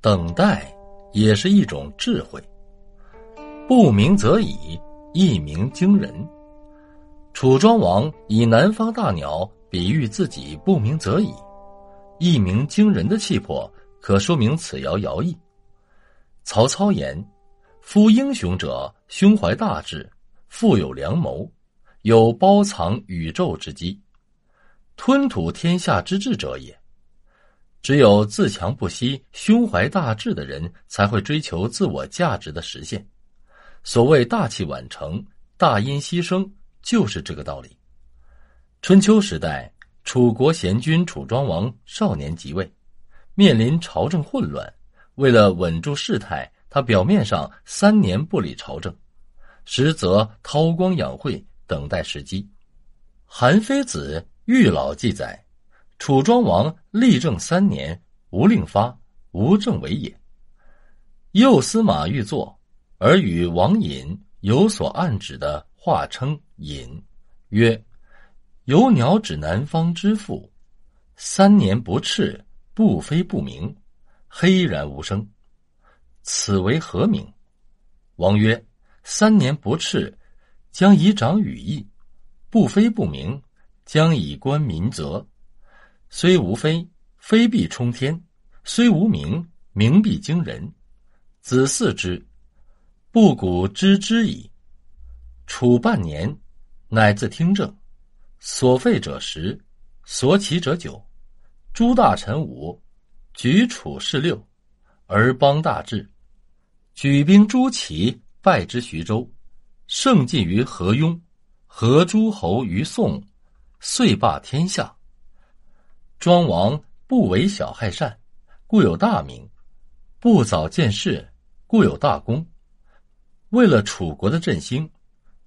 等待也是一种智慧。不鸣则已，一鸣惊人。楚庄王以南方大鸟比喻自己不鸣则已，一鸣惊人的气魄，可说明此爻爻意。曹操言：“夫英雄者，胸怀大志，富有良谋，有包藏宇宙之机，吞吐天下之志者也。”只有自强不息、胸怀大志的人，才会追求自我价值的实现。所谓大器晚成、大音希声，就是这个道理。春秋时代，楚国贤君楚庄王少年即位，面临朝政混乱，为了稳住事态，他表面上三年不理朝政，实则韬光养晦，等待时机。韩非子《玉老》记载。楚庄王立政三年，无令发，无政为也。右司马欲作，而与王隐有所暗指的话称隐，曰：“有鸟指南方之父，三年不翅，不飞不鸣，黑然无声，此为何名？”王曰：“三年不翅，将以长羽翼；不飞不鸣，将以观民泽。”虽无非，非必冲天；虽无名，名必惊人。子嗣之，不古知之矣。处半年，乃自听政。所废者十，所起者九。诸大臣五，举楚事六，而邦大治。举兵诸齐，败之徐州，胜尽于河雍，合诸侯于宋，遂霸天下。庄王不为小害善，故有大名；不早见事，故有大功。为了楚国的振兴，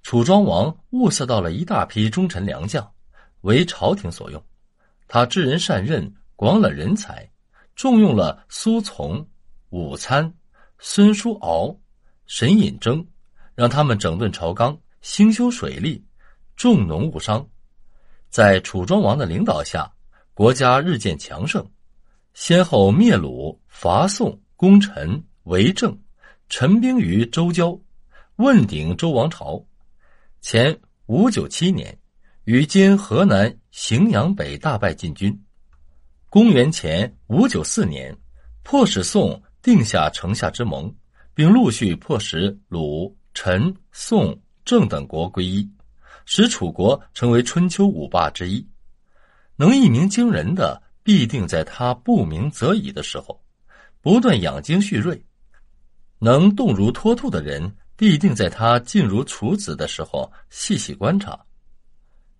楚庄王物色到了一大批忠臣良将，为朝廷所用。他知人善任，广揽人才，重用了苏从、武参、孙叔敖、沈尹征，让他们整顿朝纲，兴修水利，重农务商。在楚庄王的领导下。国家日渐强盛，先后灭鲁、伐宋、攻陈、为郑，陈兵于周郊，问鼎周王朝。前五九七年，与今河南荥阳北大败晋军。公元前五九四年，迫使宋定下城下之盟，并陆续迫使鲁、陈、宋、郑等国归一，使楚国成为春秋五霸之一。能一鸣惊人的，必定在他不鸣则已的时候，不断养精蓄锐；能动如脱兔的人，必定在他静如处子的时候细细观察；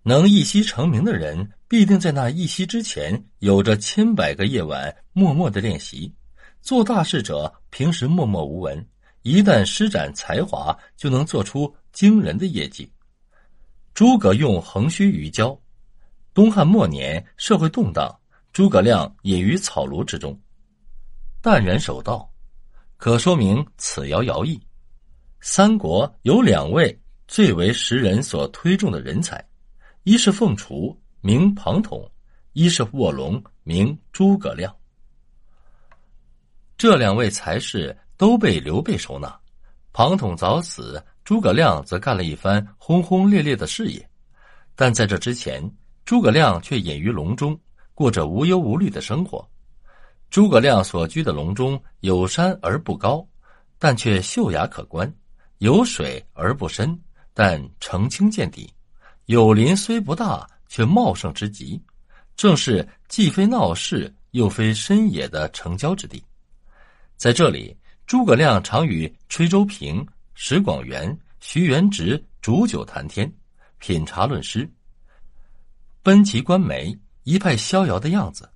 能一夕成名的人，必定在那一夕之前，有着千百个夜晚默默的练习。做大事者平时默默无闻，一旦施展才华，就能做出惊人的业绩。诸葛用横须于交。东汉末年，社会动荡，诸葛亮隐于草庐之中，淡然守道，可说明此谣谣意。三国有两位最为时人所推重的人才，一是凤雏，名庞统；一是卧龙，名诸葛亮。这两位才士都被刘备收纳，庞统早死，诸葛亮则干了一番轰轰烈烈的事业，但在这之前。诸葛亮却隐于隆中，过着无忧无虑的生活。诸葛亮所居的隆中有山而不高，但却秀雅可观；有水而不深，但澄清见底；有林虽不大，却茂盛之极，正是既非闹市又非深野的城郊之地。在这里，诸葛亮常与崔州平、石广元、徐元直煮酒谈天，品茶论诗。奔骑观梅，一派逍遥的样子。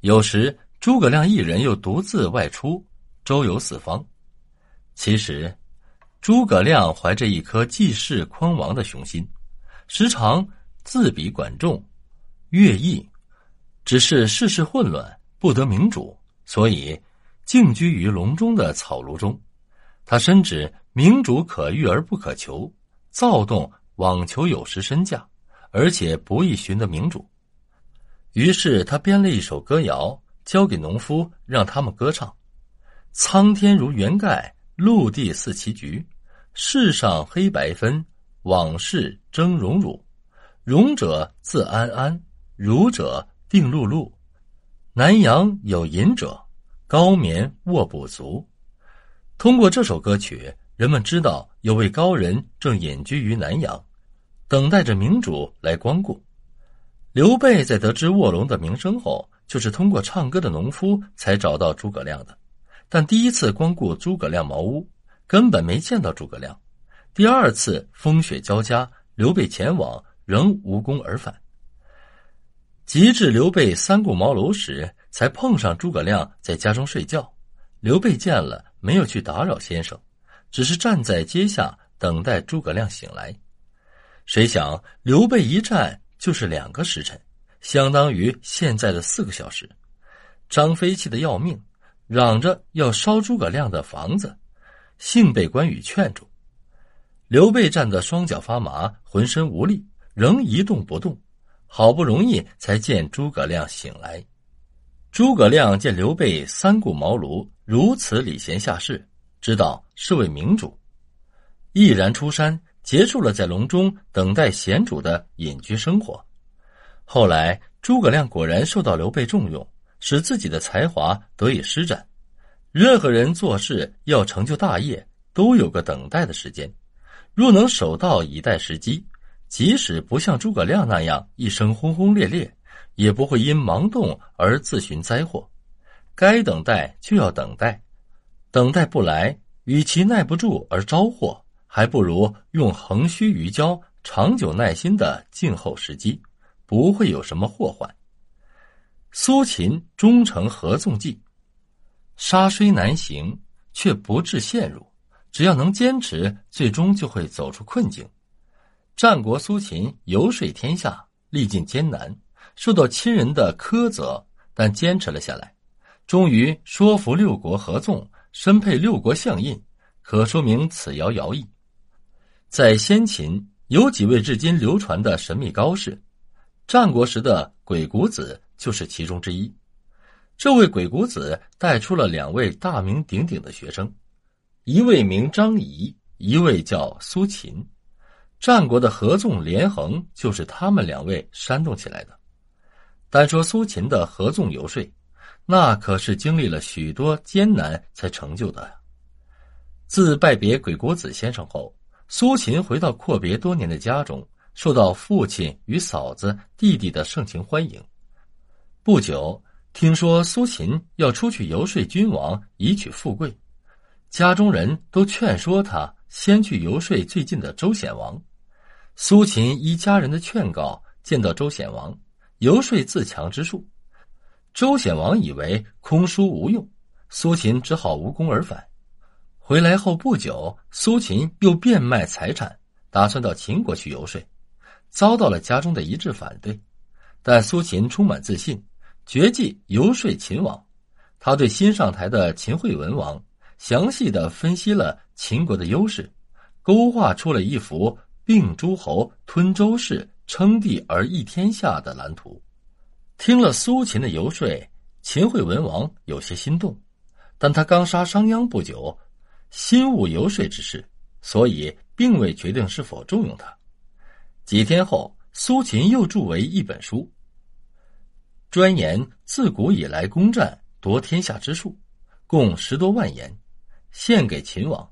有时诸葛亮一人又独自外出，周游四方。其实，诸葛亮怀着一颗济世匡王的雄心，时常自比管仲、乐毅，只是世事混乱，不得明主，所以静居于隆中的草庐中。他深知明主可遇而不可求，躁动妄求有时身价。而且不易寻得明主，于是他编了一首歌谣，交给农夫，让他们歌唱。苍天如圆盖，陆地似棋局。世上黑白分，往事争荣辱。荣者自安安，辱者定碌碌。南阳有隐者，高眠卧不足。通过这首歌曲，人们知道有位高人正隐居于南阳，等待着明主来光顾。刘备在得知卧龙的名声后，就是通过唱歌的农夫才找到诸葛亮的。但第一次光顾诸葛亮茅屋，根本没见到诸葛亮。第二次风雪交加，刘备前往。仍无功而返。及至刘备三顾茅庐时，才碰上诸葛亮在家中睡觉。刘备见了，没有去打扰先生，只是站在阶下等待诸葛亮醒来。谁想刘备一站就是两个时辰，相当于现在的四个小时。张飞气得要命，嚷着要烧诸葛亮的房子，幸被关羽劝住。刘备站得双脚发麻，浑身无力。仍一动不动，好不容易才见诸葛亮醒来。诸葛亮见刘备三顾茅庐，如此礼贤下士，知道是位明主，毅然出山，结束了在隆中等待贤主的隐居生活。后来，诸葛亮果然受到刘备重用，使自己的才华得以施展。任何人做事要成就大业，都有个等待的时间，若能守道以待时机。即使不像诸葛亮那样一生轰轰烈烈，也不会因盲动而自寻灾祸。该等待就要等待，等待不来，与其耐不住而招祸，还不如用横须于交，长久耐心的静候时机，不会有什么祸患。苏秦忠诚合纵计，沙虽难行，却不致陷入。只要能坚持，最终就会走出困境。战国苏秦游说天下，历尽艰难，受到亲人的苛责，但坚持了下来，终于说服六国合纵，身配六国相印，可说明此遥遥矣。在先秦，有几位至今流传的神秘高士，战国时的鬼谷子就是其中之一。这位鬼谷子带出了两位大名鼎鼎的学生，一位名张仪，一位叫苏秦。战国的合纵连横就是他们两位煽动起来的。单说苏秦的合纵游说，那可是经历了许多艰难才成就的。自拜别鬼谷子先生后，苏秦回到阔别多年的家中，受到父亲与嫂子、弟弟的盛情欢迎。不久，听说苏秦要出去游说君王，以取富贵，家中人都劝说他。先去游说最近的周显王，苏秦依家人的劝告，见到周显王，游说自强之术。周显王以为空书无用，苏秦只好无功而返。回来后不久，苏秦又变卖财产，打算到秦国去游说，遭到了家中的一致反对。但苏秦充满自信，决计游说秦王。他对新上台的秦惠文王。详细的分析了秦国的优势，勾画出了一幅并诸侯、吞周氏、称帝而一天下的蓝图。听了苏秦的游说，秦惠文王有些心动，但他刚杀商鞅不久，心无游说之事，所以并未决定是否重用他。几天后，苏秦又著为一本书，专研自古以来攻占夺天下之术，共十多万言。献给秦王，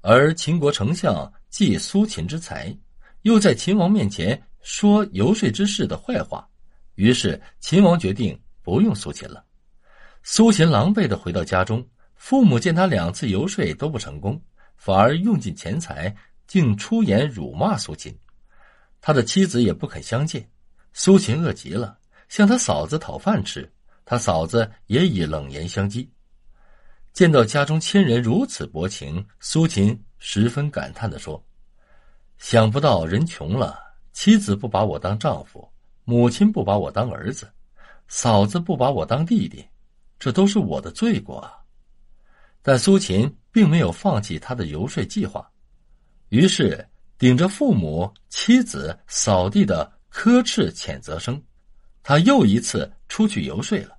而秦国丞相忌苏秦之才，又在秦王面前说游说之事的坏话，于是秦王决定不用苏秦了。苏秦狼狈的回到家中，父母见他两次游说都不成功，反而用尽钱财，竟出言辱骂苏秦。他的妻子也不肯相见，苏秦饿极了，向他嫂子讨饭吃，他嫂子也以冷言相讥。见到家中亲人如此薄情，苏秦十分感叹的说：“想不到人穷了，妻子不把我当丈夫，母亲不把我当儿子，嫂子不把我当弟弟，这都是我的罪过啊！”但苏秦并没有放弃他的游说计划，于是顶着父母、妻子、扫地的呵斥谴责声，他又一次出去游说了。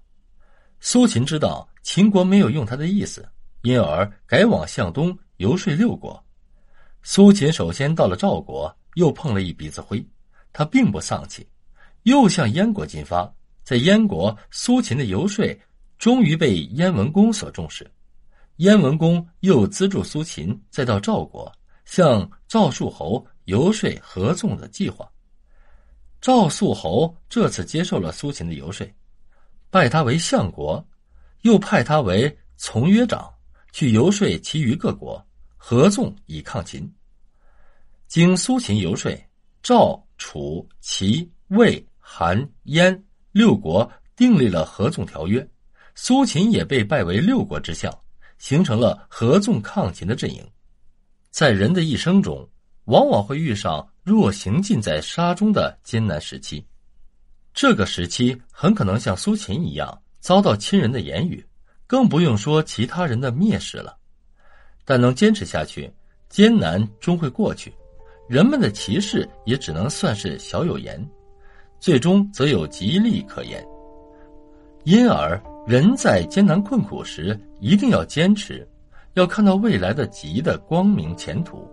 苏秦知道。秦国没有用他的意思，因而改往向东游说六国。苏秦首先到了赵国，又碰了一鼻子灰，他并不丧气，又向燕国进发。在燕国，苏秦的游说终于被燕文公所重视，燕文公又资助苏秦，再到赵国向赵树侯游说合纵的计划。赵肃侯这次接受了苏秦的游说，拜他为相国，又派他为从约长，去游说其余各国合纵以抗秦。经苏秦游说，赵、楚、齐、魏、韩、燕六国订立了合纵条约，苏秦也被拜为六国之相，形成了合纵抗秦的阵营。在人的一生中，往往会遇上。若行尽在沙中的艰难时期，这个时期很可能像苏秦一样遭到亲人的言语，更不用说其他人的蔑视了。但能坚持下去，艰难终会过去，人们的歧视也只能算是小有言，最终则有吉利可言。因而，人在艰难困苦时一定要坚持，要看到未来的极的光明前途。